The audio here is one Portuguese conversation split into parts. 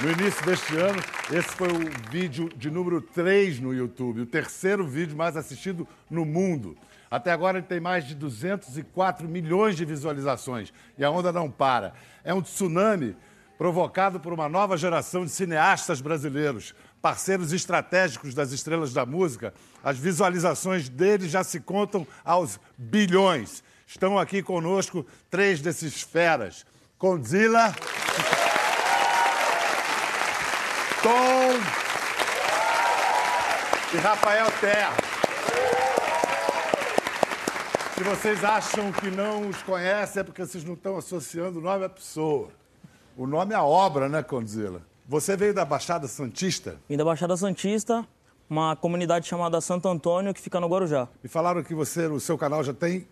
no início deste ano. Esse foi o vídeo de número 3 no YouTube, o terceiro vídeo mais assistido no mundo. Até agora ele tem mais de 204 milhões de visualizações e a onda não para. É um tsunami provocado por uma nova geração de cineastas brasileiros, parceiros estratégicos das estrelas da música. As visualizações deles já se contam aos bilhões. Estão aqui conosco três desses feras. Condzilla. Tom e Rafael Terra. Se vocês acham que não os conhecem, é porque vocês não estão associando o nome à pessoa. O nome é a obra, né, Condzilla? Você veio da Baixada Santista? Vim da Baixada Santista, uma comunidade chamada Santo Antônio, que fica no Guarujá. E falaram que você, o seu canal já tem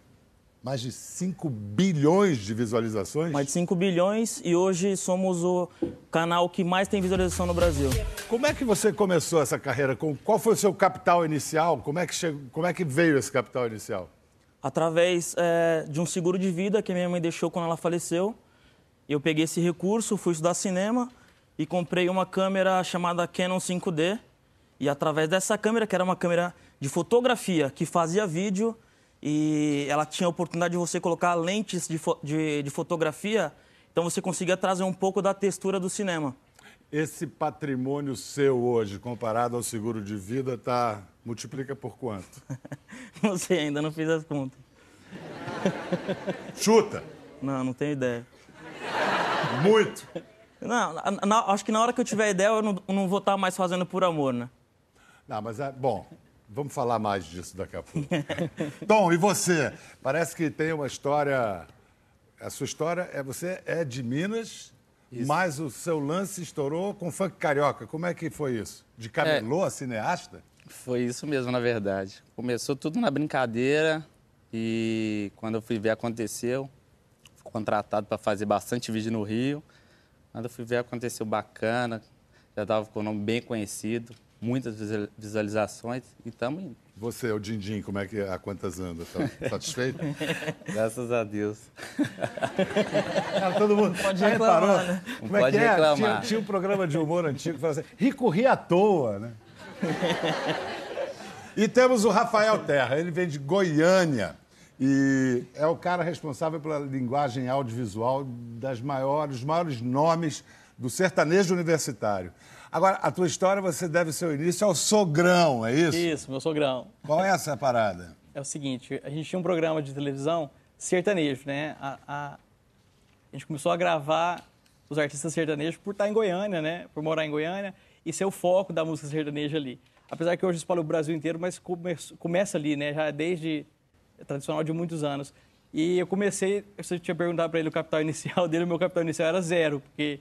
mais de 5 bilhões de visualizações? Mais de 5 bilhões e hoje somos o canal que mais tem visualização no Brasil. Como é que você começou essa carreira? Qual foi o seu capital inicial? Como é que, chegou, como é que veio esse capital inicial? Através é, de um seguro de vida que minha mãe deixou quando ela faleceu. Eu peguei esse recurso, fui estudar cinema e comprei uma câmera chamada Canon 5D. E através dessa câmera, que era uma câmera de fotografia que fazia vídeo, e ela tinha a oportunidade de você colocar lentes de, fo de, de fotografia, então você conseguia trazer um pouco da textura do cinema. Esse patrimônio seu hoje, comparado ao seguro de vida, tá multiplica por quanto? não sei, ainda não fiz as contas. Chuta! Não, não tenho ideia. Muito! Não, na, acho que na hora que eu tiver ideia, eu não, não vou estar mais fazendo por amor, né? Não, mas é bom. Vamos falar mais disso daqui a pouco. Tom, e você? Parece que tem uma história. A sua história é você é de Minas, isso. mas o seu lance estourou com funk carioca. Como é que foi isso? De camelô é, a cineasta? Foi isso mesmo, na verdade. Começou tudo na brincadeira e quando eu fui ver aconteceu, fui contratado para fazer bastante vídeo no Rio. Quando eu fui ver aconteceu bacana, já estava com o nome bem conhecido muitas visualizações e estamos indo. Você, o Dindim, como é que a quantas anda? Tá satisfeito? Graças a Deus. Cara, todo mundo pode reclamar, né? Como é pode que é? reclamar. Tinha, tinha, um programa de humor antigo que falava assim, rico ri à toa, né? e temos o Rafael Terra, ele vem de Goiânia. E é o cara responsável pela linguagem audiovisual das maiores, dos maiores nomes do sertanejo universitário. Agora, a tua história, você deve seu início ao sogrão, é isso? Isso, meu sogrão. Qual é essa parada? É o seguinte, a gente tinha um programa de televisão sertanejo, né? A, a, a gente começou a gravar os artistas sertanejos por estar em Goiânia, né? Por morar em Goiânia e ser o foco da música sertaneja ali. Apesar que hoje espalha o Brasil inteiro, mas come, começa ali, né? Já desde é tradicional de muitos anos. E eu comecei, você tinha perguntado para ele o capital inicial dele, o meu capital inicial era zero, porque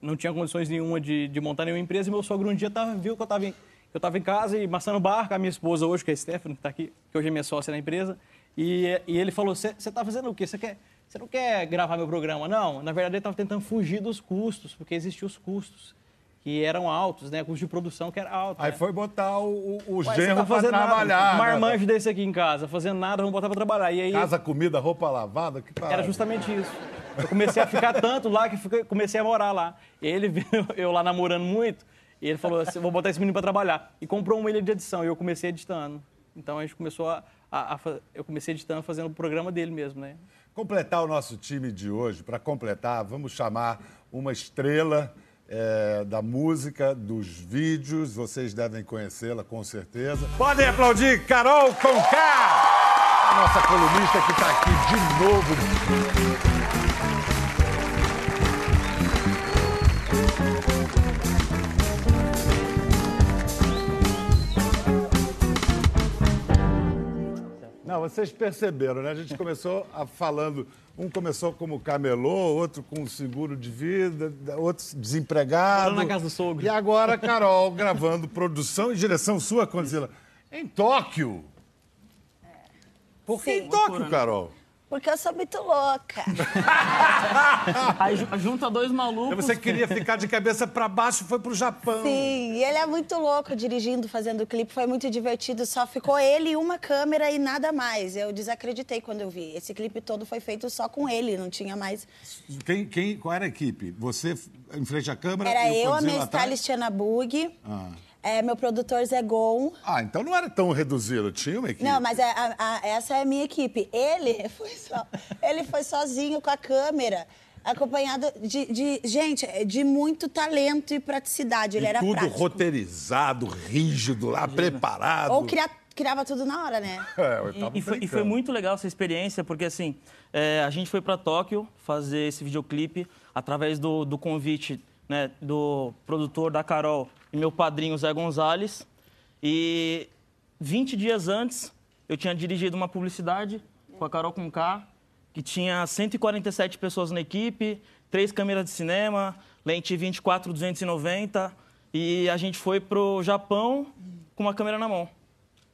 não tinha condições nenhuma de, de, montar nenhuma empresa. E meu sogro um dia tava, viu que eu estava em, eu tava em casa e maçando barco, a minha esposa hoje, que é a Stephanie, que está aqui, que hoje é minha sócia na empresa. E, e ele falou: Você está fazendo o quê? Você quer. Você não quer gravar meu programa? Não, na verdade ele estava tentando fugir dos custos, porque existiam os custos que eram altos, né? Custo de produção que era alto. Aí né? foi botar o, o genro tá para trabalhar. Um marmanjo desse aqui em casa, fazendo nada, vamos botar para trabalhar. E aí, casa, comida, roupa lavada, que parada. Era justamente isso. Eu comecei a ficar tanto lá que comecei a morar lá. E ele viu eu lá namorando muito, e ele falou assim, vou botar esse menino para trabalhar. E comprou uma ilha de edição, e eu comecei editando. Então a gente começou a, a, a, eu comecei editando, fazendo o programa dele mesmo, né? Completar o nosso time de hoje, para completar, vamos chamar uma estrela é, da música, dos vídeos. Vocês devem conhecê-la com certeza. Podem aplaudir Carol Conká, a nossa colunista que está aqui de novo. Vocês perceberam, né? A gente começou a, falando, um começou como camelô, outro com seguro de vida, outro desempregado. na casa do sogro. E agora Carol gravando produção e direção sua, Condzilla, em Tóquio. Por que em Tóquio, né? Carol? Porque eu sou muito louca. Aí ju- junta dois malucos. Você queria ficar de cabeça para baixo, foi pro Japão. Sim, e ele é muito louco dirigindo, fazendo o clipe. Foi muito divertido. Só ficou ele e uma câmera e nada mais. Eu desacreditei quando eu vi. Esse clipe todo foi feito só com ele, não tinha mais. Quem, quem, qual era a equipe? Você em frente à câmera? Era e o eu, a minha atrás? stylist Ana Bug, Ah. É, meu produtor Zé Gon. Ah, então não era tão reduzido, tinha uma equipe. Não, mas é- a- a- essa é a minha equipe. Ele foi, só, ele foi sozinho com a câmera, acompanhado de, de- gente, de muito talento e praticidade. Ele E era tudo prático. roteirizado, rígido, lá, preparado. Ou cria- criava tudo na hora, né? É, eu tava E, e foi, e foi muito legal essa experiência, porque assim, é, a gente foi para Tóquio fazer esse videoclipe através do, do convite né, do produtor da Carol e meu padrinho Zé Gonzalez. E 20 dias antes, eu tinha dirigido uma publicidade com a Carol com K, que tinha 147 pessoas na equipe, três câmeras de cinema, lente 24-290, e a gente foi pro Japão com uma câmera na mão.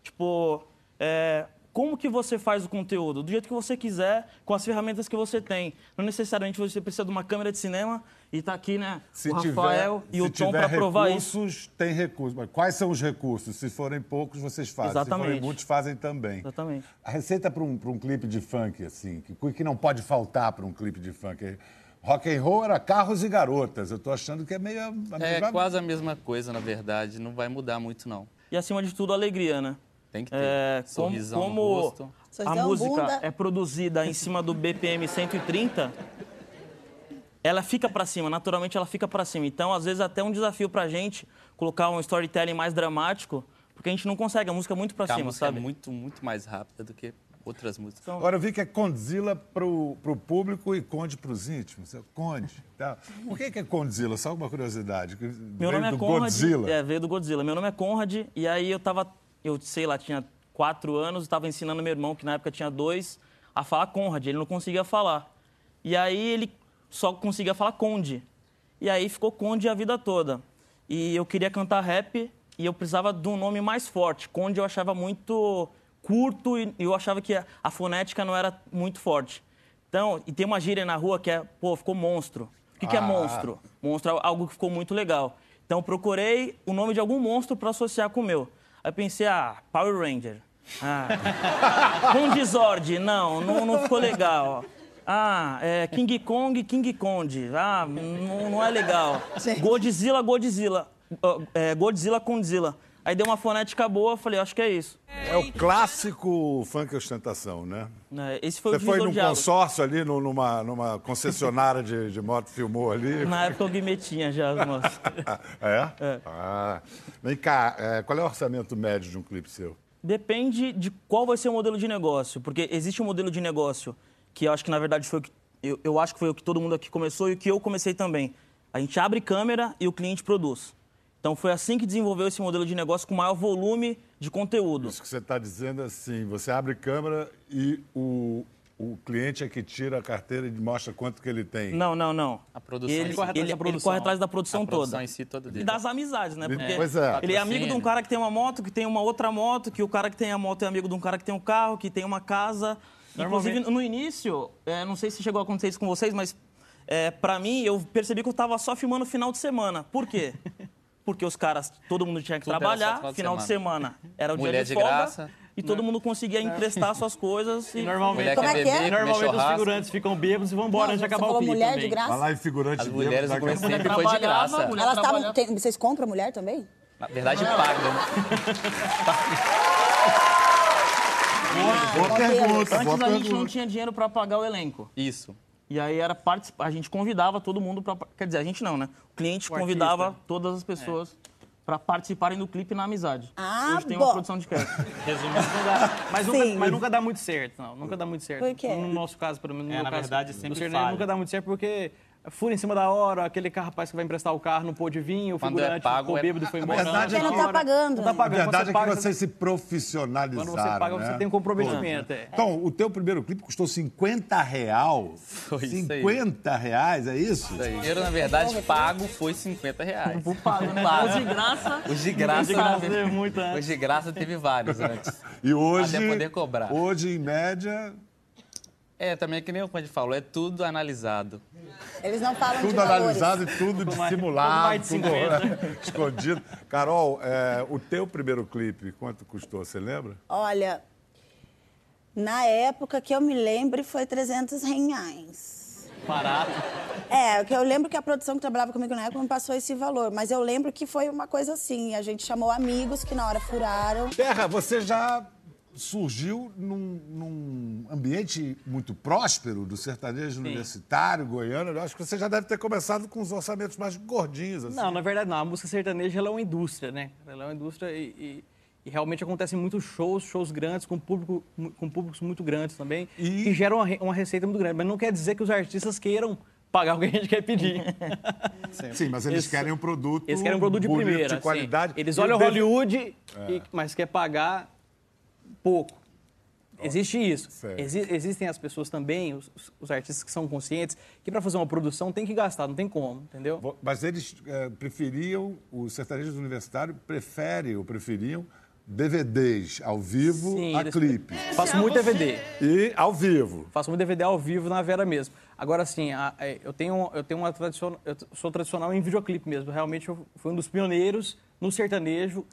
Tipo, é, como que você faz o conteúdo? Do jeito que você quiser, com as ferramentas que você tem. Não necessariamente você precisa de uma câmera de cinema e tá aqui, né, Se o tiver, Rafael e se o Tom tiver para provar isso. recursos, tem recursos. Mas quais são os recursos? Se forem poucos, vocês fazem. Se forem Exatamente. muitos, fazem também. Exatamente. A receita para um, pra um clipe de funk, assim, que, que não pode faltar para um clipe de funk. Rock and roll era carros e garotas. Eu tô achando que é meio... a- É mesma- quase a mesma coisa, na verdade. Não vai mudar muito, não. E acima de tudo, alegria, né? Tem que ter. É, como Sorrisão como no rosto. a música bunda. é produzida em cima do BPM 130, ela fica pra cima, naturalmente ela fica pra cima. Então, às vezes, até um desafio pra gente colocar um storytelling mais dramático, porque a gente não consegue, a música é muito pra Porque a cima, música sabe? é muito, muito mais rápida do que outras músicas. Agora eu vi que é Condzilla pro, pro público e Conde pros íntimos. É Conde. Tá. Por que, que é Condzilla? Só uma curiosidade. Meu veio nome é do Conrad. Godzilla. É, veio do Godzilla. Meu nome é Conrad, e aí eu tava, eu sei lá, tinha quatro anos, estava ensinando meu irmão, que na época tinha dois, a falar Conrad. Ele não conseguia falar. E aí ele só conseguia falar Conde. E aí ficou Conde a vida toda. E eu queria cantar rap e eu precisava de um nome mais forte. Conde eu achava muito curto e eu achava que a, fonética não era muito forte. Então, e tem uma gíria na rua que é, pô, ficou monstro. O que, que é Ah. monstro? Monstro é algo que ficou muito legal. Então, procurei o nome de algum monstro para associar com o meu. Aí pensei, ah, Power Ranger. Ah. Condizord, não, não, não ficou legal. Ah, é King Kong, King Kong. Ah, não, não é legal. Godzilla, Godzilla. Ah, É, Godzilla, Condzilla. Aí deu uma fonética boa, falei, acho que é isso. É o clássico funk ostentação, né? É, Esse foi Você o foi num águas. consórcio ali, num- numa, numa concessionária de, de moto, filmou ali. Na época eu guimetinha já, as moças. É? Ah. Vem cá, é, qual é o orçamento médio de um clipe seu? Depende de qual vai ser o modelo de negócio, porque existe um modelo de negócio que eu acho que na verdade foi o que eu, eu acho que foi o que todo mundo aqui começou e o que eu comecei também. A gente abre câmera e o cliente produz. Então foi assim que desenvolveu esse modelo de negócio com maior volume de conteúdo. Isso que você está dizendo é assim, você abre câmera e o, o cliente é que tira a carteira e mostra quanto que ele tem. Não, não, não. A produção Ele, corre, atrás, Ele- ele corre atrás da produção A produção toda. em si toda E dele. das amizades, né? Porque Pois é. ele é amigo de um cara que tem uma moto, que tem uma outra moto, que o cara que tem a moto é amigo de um cara que tem um carro, que tem uma casa. Inclusive, no início, é, não sei se chegou a acontecer isso com vocês, mas é, para mim, eu percebi que eu tava só filmando final de semana. Por quê? Porque os caras, todo mundo tinha que Tudo trabalhar, final de de semana era o Mulher dia de, de folga, graça. e todo mundo conseguia emprestar suas coisas. E, Normalmente, Como é que é? normalmente os figurantes ficam bêbados e vão embora Não, antes de você acabar o falou clipe mulher também. de graça? Vai lá em figurante As mulheres do sempre foi de graça. mulher Elas trabalhava. tem- Vocês compram mulher também? Na verdade, paga. né? Boa pergunta, Antes boa a gente não tinha dinheiro para pagar o elenco. Isso. E aí era participar, a gente convidava todo mundo para, quer dizer, a gente não, né? O cliente O convidava artista. todas as pessoas para participarem do clipe na amizade. Ah, Hoje tem bom. uma produção de cast. Resumindo, não dá. Mas, nunca, mas nunca dá muito certo, não. Nunca dá muito certo. Por quê? No nosso caso, pelo menos no É, meu na caso, verdade, sempre no nunca dá muito certo porque fura em cima da hora, aquele carro, rapaz que vai emprestar o carro não pôde vir, o Quando é figurante pago, ficou é- bêbado e foi A embora. verdade é Porque não que- tá pagando. Não tá? A pagando. verdade é Quando que você vocês se profissionalizaram, Quando você paga, né? você tem um comprometimento. é. Então, o teu primeiro clipe custou 50 real. Foi isso aí. 50 reais, é isso? Isso aí. Dinheiro, na verdade, pago foi 50 reais. Pago, né? Pago. Os de graça. Os de graça, De graça é muito, né? Os de graça teve vários antes. E hoje, Até poder cobrar. hoje, em média, É, também é que nem o Conde falou, é tudo analisado. Eles não falam Tudo valores. analisado e tudo mais- dissimulado, tudo de tudo escondido. Carol, é, o teu primeiro clipe, quanto custou, você lembra? Olha, na época que eu me lembro foi 300 reais. Barato. É, que eu lembro que a produção que trabalhava comigo na época me passou esse valor, mas eu lembro que foi uma coisa assim, a gente chamou amigos que na hora furaram. Terra, você já surgiu num, num ambiente muito próspero do sertanejo universitário, goiano. Eu acho que você já deve ter começado com os orçamentos mais gordinhos. Assim. Não, na verdade não. A música sertaneja ela é uma indústria, né? Ela é uma indústria e, e- e realmente acontecem muitos shows, shows grandes, com, público, com públicos muito grandes também, E- que geram uma, uma receita muito grande. Mas não quer dizer que os artistas queiram pagar o que a gente quer pedir. Sim, mas eles Eles- querem um produto Eles querem um produto de primeira. de assim. qualidade. Eles olham deve- Hollywood, e- mas quer pagar pouco. Existe isso. Exi- existem as pessoas também, os, os- artistas que são conscientes, que para fazer uma produção tem que gastar, não tem como, entendeu? Mas eles eh, preferiam, os sertanejos universitários preferem ou preferiam DVDs ao vivo Sim, a clipe. Faço muito DVD. E ao vivo. Faço muito DVD ao vivo na Vera mesmo. Agora, assim, a- é, eu tenho, eu tenho uma tradicional, eu sou tradicional em videoclipe mesmo. Realmente, eu fui um dos pioneiros no sertanejo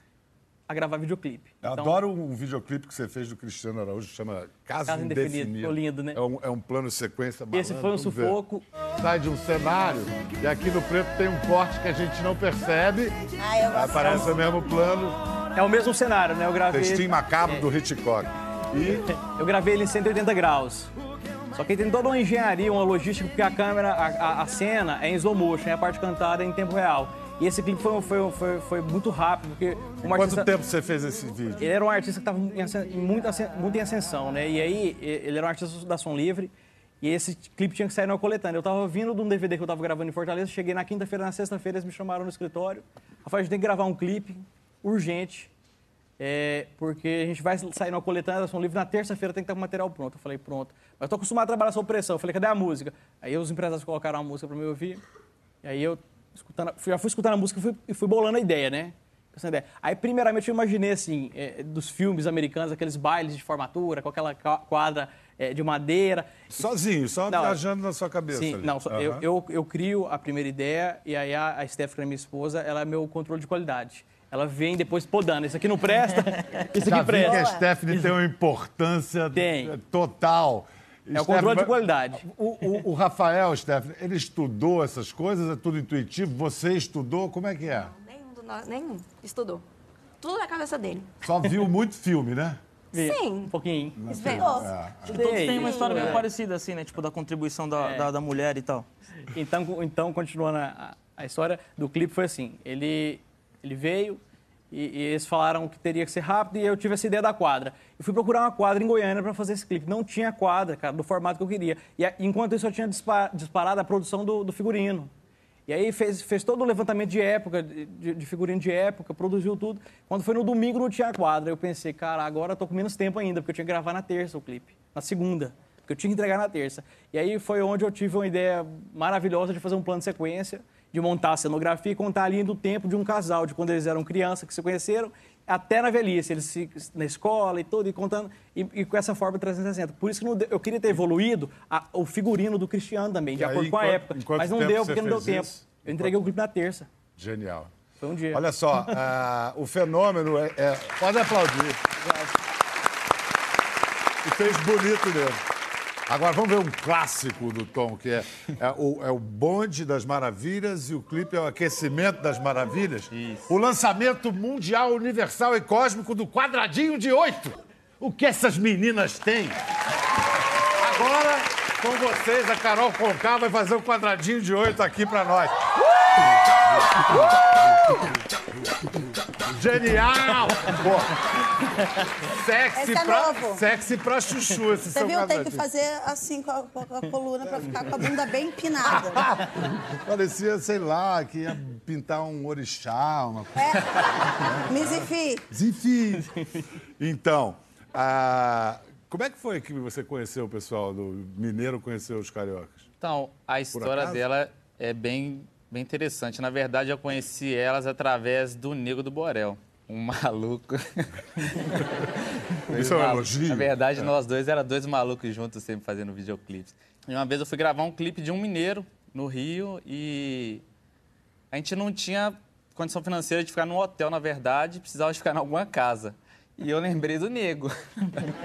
a gravar videoclipe. Eu Então, adoro um videoclipe que você fez do Cristiano Araújo, chama Caso, Caso Indefinido. Indefinido. Ficou lindo, né? É um, é um plano sequência malandro. Esse foi um vamos ver. sufoco. Sai de um cenário e aqui no preto tem um corte que a gente não percebe. Ah, eu. Aparece o mesmo plano, É o mesmo cenário, né? Eu gravei. textinho macabro do Hitchcock. E Eu gravei ele em 180 graus. Só que tem toda uma engenharia, uma logística, porque a câmera, a, a- a cena é em slow motion, e a parte cantada é em tempo real. E esse clipe foi, foi, foi, foi muito rápido, porque um quanto artista... tempo você fez esse vídeo? Ele era um artista que estava muito, muito em ascensão, né? E aí, ele era um artista da Som Livre, e esse clipe tinha que sair na coletânea. Eu tava vindo de um DVD que eu tava gravando em Fortaleza, cheguei na quinta-feira, na sexta-feira, eles me chamaram no escritório. Rafael, a gente tem que gravar um clipe urgente, é, porque a gente vai sair na coletânea da Som Livre, na terça-feira tem que estar com o material pronto. Eu falei, pronto. Mas eu tô acostumado a trabalhar sob pressão. Eu falei, cadê a música? Aí os empresários colocaram a música para me ouvir, e aí eu escutando, já fui escutando a música e fui, fui bolando a ideia, né? Pensando a ideia. Aí, primeiramente, eu imaginei, assim, é, dos filmes americanos, aqueles bailes de formatura, com aquela quadra é, de madeira. Sozinho, só Não, viajando na sua cabeça. Sim, ali. não, Aham. eu, eu, eu crio a primeira ideia e aí a, a Stephanie, minha esposa, ela é meu controle de qualidade. Ela vem depois podando. Isso aqui não presta, isso Já aqui vi que a presta. Stephanie tem uma importância Tem. total. É o controle de qualidade. O, o- o Rafael, Stephanie, ele estudou essas coisas? É tudo intuitivo? Você estudou? Como é que é? Nenhum do nós, nenhum. Estudou. Tudo na cabeça dele. Só viu muito filme, né? Sim. Um pouquinho. Estudou. Acho que todos têm uma história meio É. parecida, assim, né? Tipo, da contribuição da, da, da mulher e tal. Então, então continuando a, a história do clipe, foi assim: ele, ele veio e, e eles falaram que teria que ser rápido e eu tive essa ideia da quadra. Eu fui procurar uma quadra em Goiânia para fazer esse clipe. Não tinha quadra, cara, do formato que eu queria. E enquanto isso, eu tinha dispa- disparado a produção do, do figurino. E aí fez, fez todo o levantamento de época, de, de figurino de época, produziu tudo. Quando foi no domingo, não tinha quadra. Eu pensei, cara, agora eu tô com menos tempo ainda, porque eu tinha que gravar na terça o clipe, na segunda. Porque eu tinha que entregar na terça. E aí foi onde eu tive uma ideia maravilhosa de fazer um plano de sequência, de montar a cenografia e contar a linha do tempo de um casal, de quando eles eram crianças, que se conheceram, até na velhice, eles se, na escola e tudo, e contando, e, e com essa forma 360. Por isso que deu- eu queria ter evoluído a- o figurino do Cristiano também, de E acordo aí, com a quanto- época. Mas não deu, porque não deu tempo. isso? Eu entreguei o clipe na terça. Genial. Foi um dia. Olha só, ah, o fenômeno é, é- Pode aplaudir. E fez bonito mesmo. Agora vamos ver um clássico do Tom, que é, é o, é o Bonde das Maravilhas e o clipe é o Aquecimento das Maravilhas. O lançamento mundial, universal e cósmico do quadradinho de oito. O que essas meninas têm? Agora, com vocês, a Carol Conká vai fazer um quadradinho de oito aqui pra nós. Genial! Pô. Sexy, Esse é pra, novo. sexy pra chuchu esse Você seu viu? Tem que fazer assim com a, com a coluna pra ficar com a bunda bem empinada. Parecia, sei lá, que ia pintar um orixá, uma coisa. É. Mizifi, Enfim. Então, ah, como é que foi que você conheceu o pessoal do Mineiro, conheceu os cariocas? Então, a história dela é bem, bem interessante. Na verdade, eu conheci elas através do Nego do Borel. um maluco. Isso é um malucos. elogio? Na verdade, nós dois era dois malucos juntos sempre fazendo videoclipes. E uma vez eu fui gravar um clipe de um mineiro no Rio e a gente não tinha condição financeira de ficar num hotel, na verdade, precisava de ficar em alguma casa. E eu lembrei do nego.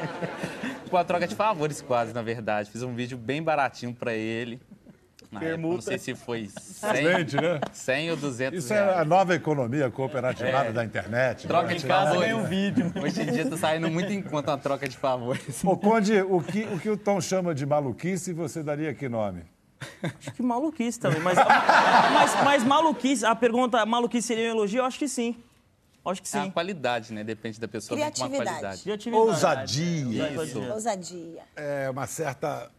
Com a troca de favores quase, na verdade. Fiz um vídeo bem baratinho pra ele. Na época, não sei se foi 100, Excelente, né? 100 ou 200 Isso reais. é a nova economia cooperativada da internet. Troca né? de favores. ganha um vídeo. Hoje em dia tá saindo muito em conta uma troca de favores. Ô, Conde, o que, o que o Tom chama de maluquice, você daria que nome? Acho que maluquice também. Mas, mas, mas maluquice, a pergunta, maluquice seria um elogio? Eu acho que sim. Acho que É a sim. qualidade, né? Depende da pessoa vir com uma Criatividade. qualidade. Criatividade. Ousadia. Isso. Ousadia. É uma certa.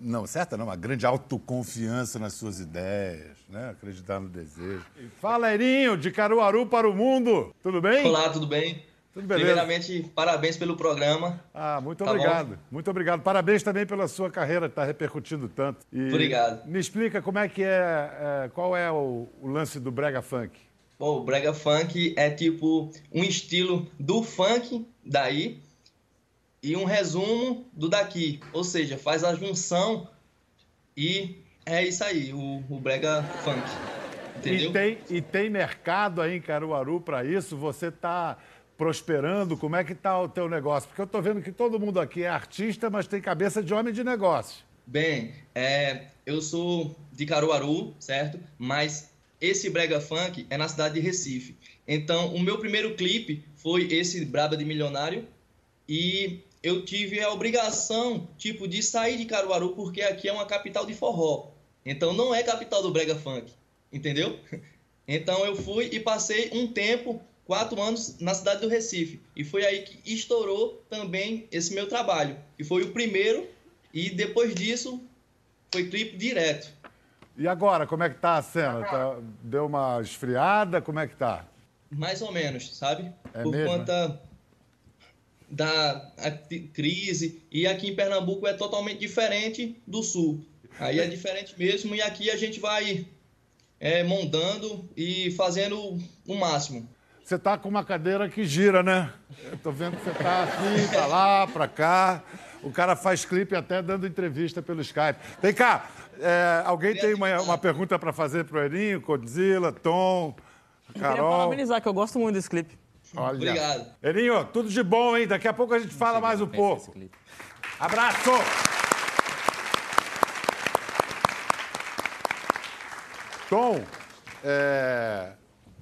Não, certa não, uma grande autoconfiança nas suas ideias, né? Acreditar no desejo. Fala, Erinho, de Caruaru para o mundo. Tudo bem? Olá, tudo bem? Tudo beleza. Primeiramente, parabéns pelo programa. Ah, muito Tá obrigado. Muito obrigado. Parabéns também pela sua carreira, que está repercutindo tanto. E Obrigado. Me explica como é que é, é, qual é o, o lance do brega funk. Bom, o brega funk é tipo um estilo do funk daí e um resumo do daqui. Ou seja, faz a junção e é isso aí, o, o brega funk. Entendeu? E tem, e tem mercado aí em Caruaru para isso? Você está prosperando? Como é que está o teu negócio? Porque eu estou vendo que todo mundo aqui é artista, mas tem cabeça de homem de negócio. Bem, é, eu sou de Caruaru, certo? Mas esse brega funk é na cidade de Recife. Então, o meu primeiro clipe foi esse Braba de Milionário e eu tive a obrigação, tipo, de sair de Caruaru porque aqui é uma capital de forró. Então, não é capital do brega funk, entendeu? Então, eu fui e passei um tempo, quatro anos, na cidade do Recife. E foi aí que estourou também esse meu trabalho. E foi o primeiro e depois disso foi clipe direto. E agora, como é que tá a cena? Tá- deu uma esfriada? Como é que tá? Mais ou menos, sabe? É Por mesmo, conta da crise. E aqui em Pernambuco é totalmente diferente do sul. Aí é diferente mesmo e aqui a gente vai é, montando e fazendo o máximo. Você tá com uma cadeira que gira, né? Eu tô vendo que você tá aqui, tá lá, pra cá. O cara faz clipe até dando entrevista pelo Skype. Vem cá, é, alguém tem uma, uma pergunta para fazer pro Erinho, Godzilla, Tom, Eu queria Carol? parabenizar, que eu gosto muito desse clipe. Olha. Obrigado. Erinho, tudo de bom, hein? Daqui a pouco a gente fala mais um pouco. Abraço! Tom, é,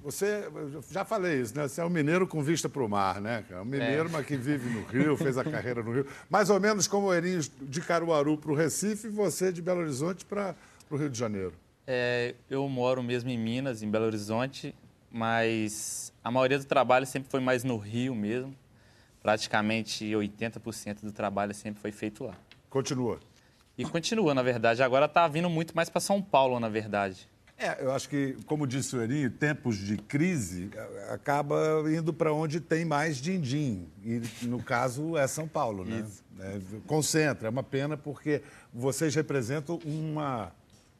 você, eu já falei isso, né? Você é um mineiro com vista para o mar, né? Um mineiro, mas que vive no Rio, fez a carreira no Rio. Mais ou menos como o Erinho de Caruaru para o Recife e você de Belo Horizonte para o Rio de Janeiro. É, eu moro mesmo em Minas, em Belo Horizonte, mas a maioria do trabalho sempre foi mais no Rio mesmo. Praticamente 80% do trabalho sempre foi feito lá. Continua. E continua, na verdade. Agora está vindo muito mais para São Paulo, na verdade. É, eu acho que, como disse o Erinho, tempos de crise acaba indo para onde tem mais din-din. E, no caso, é São Paulo, né? É, concentra. É uma pena porque vocês representam uma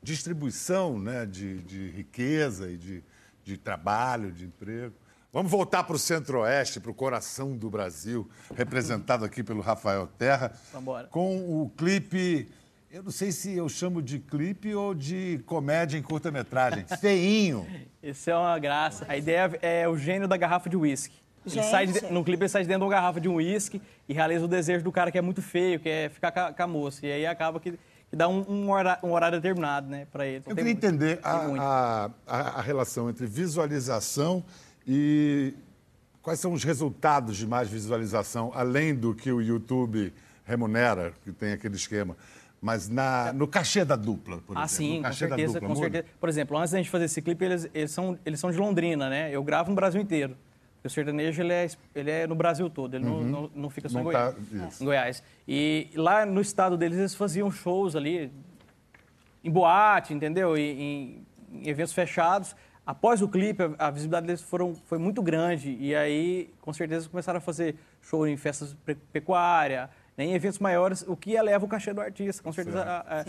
distribuição né, de, de riqueza e de, de trabalho, de emprego. Vamos voltar para o Centro-Oeste, para o coração do Brasil, representado aqui pelo Rafael Terra, Vambora. com o clipe. Eu não sei se eu chamo de clipe ou de comédia em curta-metragem. Feinho. Isso é uma graça. A ideia é o gênio da garrafa de uísque. Ele Gente. sai de- no clipe ele sai de dentro de uma garrafa de um uísque e realiza o desejo do cara que é muito feio, que é ficar com a, com a moça. E aí acaba que, que dá um, um hora- um horário determinado, né, pra ele. Então Eu queria muito- entender a, a- a relação entre visualização e quais são os resultados de mais visualização, além do que o YouTube remunera, que tem aquele esquema. Mas na, no cachê da dupla, por Ah, exemplo. sim, no com certeza, dupla, com muda? certeza. Por exemplo, antes da gente fazer esse clipe, eles, eles, são, eles são de Londrina, né? Eu gravo no Brasil inteiro. O sertanejo, ele é, ele é no Brasil todo, ele não, não, não fica só Uhum. Não em, tá- Goiás, isso. em Goiás. E lá no estado deles, eles faziam shows ali, em boate, entendeu? E, em, em eventos fechados. Após o clipe, a, visibilidade deles foram, foi muito grande. E aí, com certeza, começaram a fazer show em festas pe- pecuária, né, em eventos maiores, o que eleva o cachê do artista. Com certeza, a- a-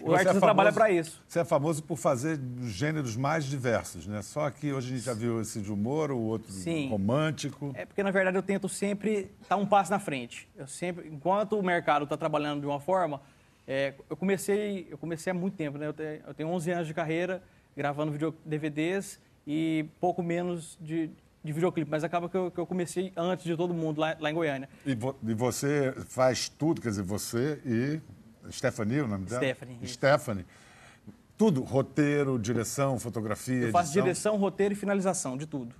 o Você é artista trabalha famoso- para isso. Você é famoso por fazer gêneros mais diversos, né? Só que hoje a gente já viu esse de humor, o outro Sim. romântico. É porque, na verdade, eu tento sempre estar um passo na frente. Eu sempre, enquanto o mercado está trabalhando de uma forma, é, eu comecei, eu comecei há muito tempo, né? Eu tenho, eu tenho 11 anos de carreira gravando video, DVDs e pouco menos de, de videoclipe, mas acaba que eu, que eu comecei antes de todo mundo lá, lá em Goiânia. E, vo- e você faz tudo, quer dizer, você e Stephanie, o nome dela? Stephanie. Stephanie. Tudo, roteiro, direção, fotografia, Eu faço edição. direção, roteiro e finalização de tudo.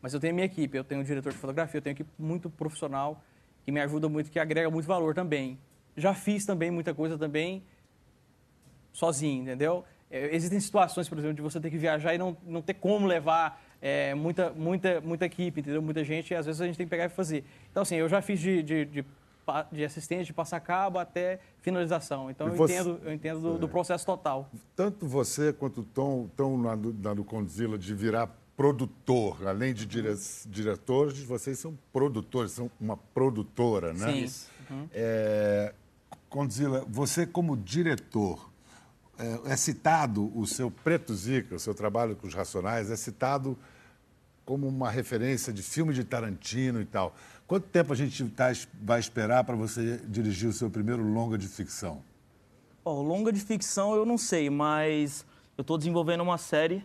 Mas eu tenho minha equipe, eu tenho um diretor de fotografia, eu tenho uma equipe muito profissional que me ajuda muito, que agrega muito valor também. Já fiz também muita coisa também sozinho, entendeu? É, existem situações, por exemplo, de você ter que viajar e não, não ter como levar é, muita, muita, muita equipe, entendeu? Muita gente, e às vezes a gente tem que pegar e fazer. Então, assim, eu já fiz de, de, de, de assistente, de passar cabo até finalização. Então, E eu você- entendo, eu entendo do, do processo total. Tanto você quanto o Tom estão na, do- na do Condzilla de virar produtor. Além de dire- diretores, vocês são produtores, são uma produtora, né? Sim. Isso. É, Condzilla, você como diretor, é, é citado o seu Preto Zica, o seu trabalho com os Racionais, é citado como uma referência de filme de Tarantino e tal. Quanto tempo a gente tá, vai esperar para você dirigir o seu primeiro longa de ficção? Ó, longa de ficção eu não sei, mas eu estou desenvolvendo uma série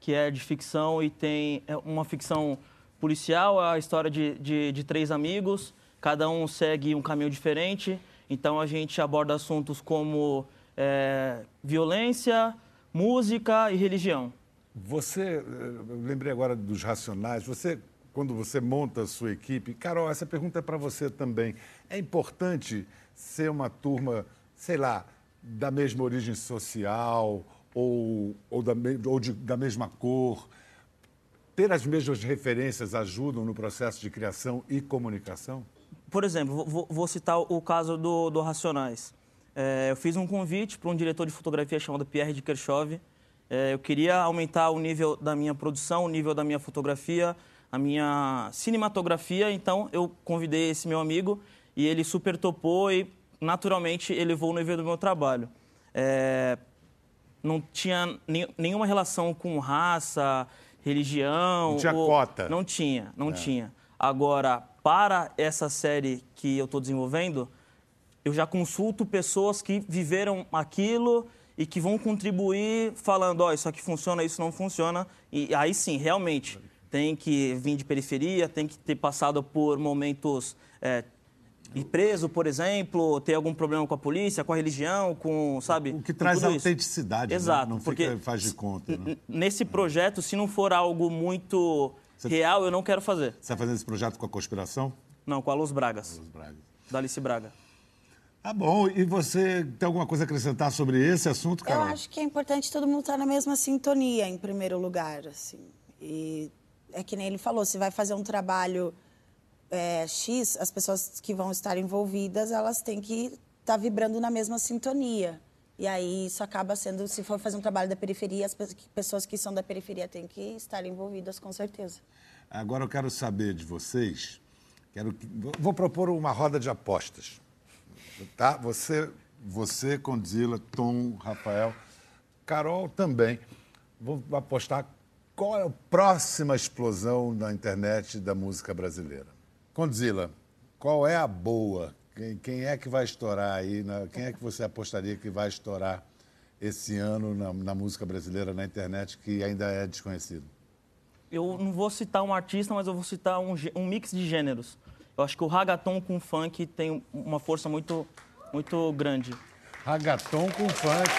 que é de ficção e tem é uma ficção policial, a história de, de, de três amigos, cada um segue um caminho diferente, então a gente aborda assuntos como é, violência, música e religião. Você, eh, eu lembrei agora dos Racionais, você, quando você monta a sua equipe, Carol, essa pergunta é para você também. É importante ser uma turma, sei lá, da mesma origem social ou, ou, da, ou de- da mesma cor? Ter as mesmas referências ajudam no processo de criação e comunicação? Por exemplo, vou- vou, vou citar o caso do, do Racionais. É, eu fiz um convite para um diretor de fotografia chamado Pierre de Kershove. É, eu queria aumentar o nível da minha produção, o nível da minha fotografia, a minha cinematografia. Então, eu convidei esse meu amigo e ele super topou e, naturalmente, elevou o nível do meu trabalho. É, não tinha nem- nenhuma relação com raça, religião. Não tinha ou- cota. Não tinha, não tinha. Agora, para essa série que eu estou desenvolvendo, eu já consulto pessoas que viveram aquilo e que vão contribuir falando, ó, isso aqui funciona, isso não funciona. E aí sim, realmente, tem que vir de periferia, tem que ter passado por momentos... É, ir preso, por exemplo, ter algum problema com a polícia, com a religião, com, sabe? O que traz autenticidade, né? Exato, não porque fica, faz de conta. Né? Nesse projeto, se não for algo muito real, eu não quero fazer. Você está fazendo esse projeto com a conspiração? Não, com a Luz Bragas, Os Bragas. da Alice Braga. Tá bom. E você tem alguma coisa a acrescentar sobre esse assunto, Eu Carol? acho que é importante todo mundo estar na mesma sintonia, em primeiro lugar, assim. E é que nem ele falou, se vai fazer um trabalho é, X, as pessoas que vão estar envolvidas, elas têm que estar vibrando na mesma sintonia. E aí isso acaba sendo, se for fazer um trabalho da periferia, as pe- pessoas que são da periferia têm que estar envolvidas, com certeza. Agora eu quero saber de vocês. Quero que- vou propor uma roda de apostas. Tá? Você, você, Condzilla, Tom, Rafael, Carol também. Vou apostar qual é a próxima explosão na internet da música brasileira. Condzilla, qual é a boa? Quem, quem é que vai estourar aí? na- quem é que você apostaria que vai estourar esse ano na, na música brasileira, na internet, que ainda é desconhecido? Eu não vou citar um artista, mas eu vou citar um, um mix de gêneros. Eu acho que o ragaton com funk tem uma força muito, muito grande. Ragaton com funk.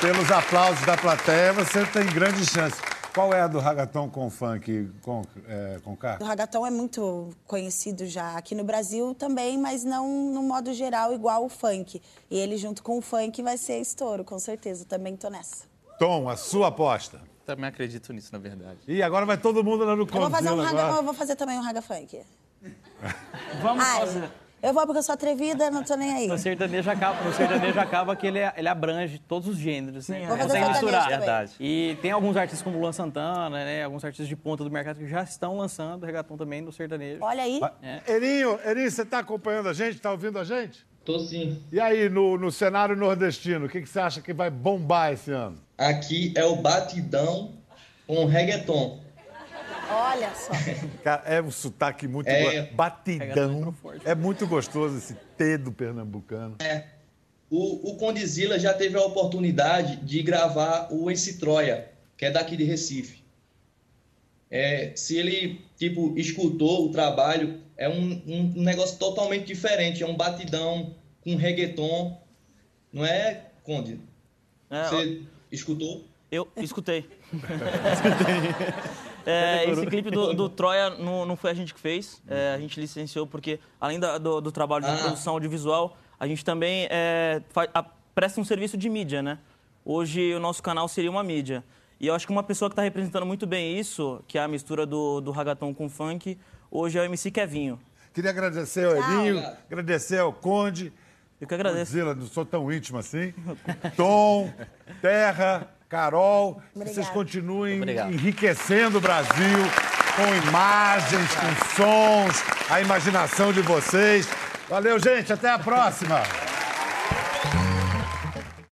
Pelos aplausos da plateia, você tem grande chance. Qual é a do ragaton com funk, com, é, com K? O ragatão é muito conhecido já aqui no Brasil também, mas não no modo geral igual o funk. E ele junto com o funk vai ser estouro, com certeza. Também tô nessa. Tom, a sua aposta. Também acredito nisso, na verdade. E agora vai todo mundo lá no Eu vou fazer, um raga, eu vou fazer também um raga funk. Vamos Ai, fazer. Eu vou porque eu sou atrevida, não tô nem aí. No sertanejo acaba, no sertanejo acaba que ele, ele abrange todos os gêneros, né? Vou fazer Consegue sertanejo misturar. Verdade. E tem alguns artistas como Luan Santana, né? Alguns artistas de ponta do mercado que já estão lançando reggaeton também no sertanejo. Olha aí. Erinho, Erinho, você está acompanhando a gente? Está ouvindo a gente? Tô sim. E aí, no, no cenário nordestino, o que, que você acha que vai bombar esse ano? Aqui é o batidão com reggaeton. Olha só. Cara, é um sotaque muito É. go- batidão. forte. É muito gostoso esse T do pernambucano. O, o Condizila já teve a oportunidade de gravar o Esse Troia, que é daqui de Recife. É, se ele, tipo, escutou o trabalho, é um, um negócio totalmente diferente. É um batidão com reggaeton. Não é, Conde? É, Você escutou? Eu escutei. É, esse clipe do, do Troia não, não foi a gente que fez. É, a gente licenciou porque, além da- do, do trabalho de Ah. produção audiovisual, a gente também é, fa- a- presta um serviço de mídia, né? Hoje o nosso canal seria uma mídia. E eu acho que uma pessoa que está representando muito bem isso, que é a mistura do, do ragaton com funk, hoje é o MC Kevinho. Queria agradecer ao Obrigado. agradecer ao Conde. Eu que agradeço. Zila, não sou tão íntimo assim. Tom, Terra, Carol. que Vocês continuem Obrigado. enriquecendo o Brasil com imagens, com sons, a imaginação de vocês. Valeu, gente. Até a próxima.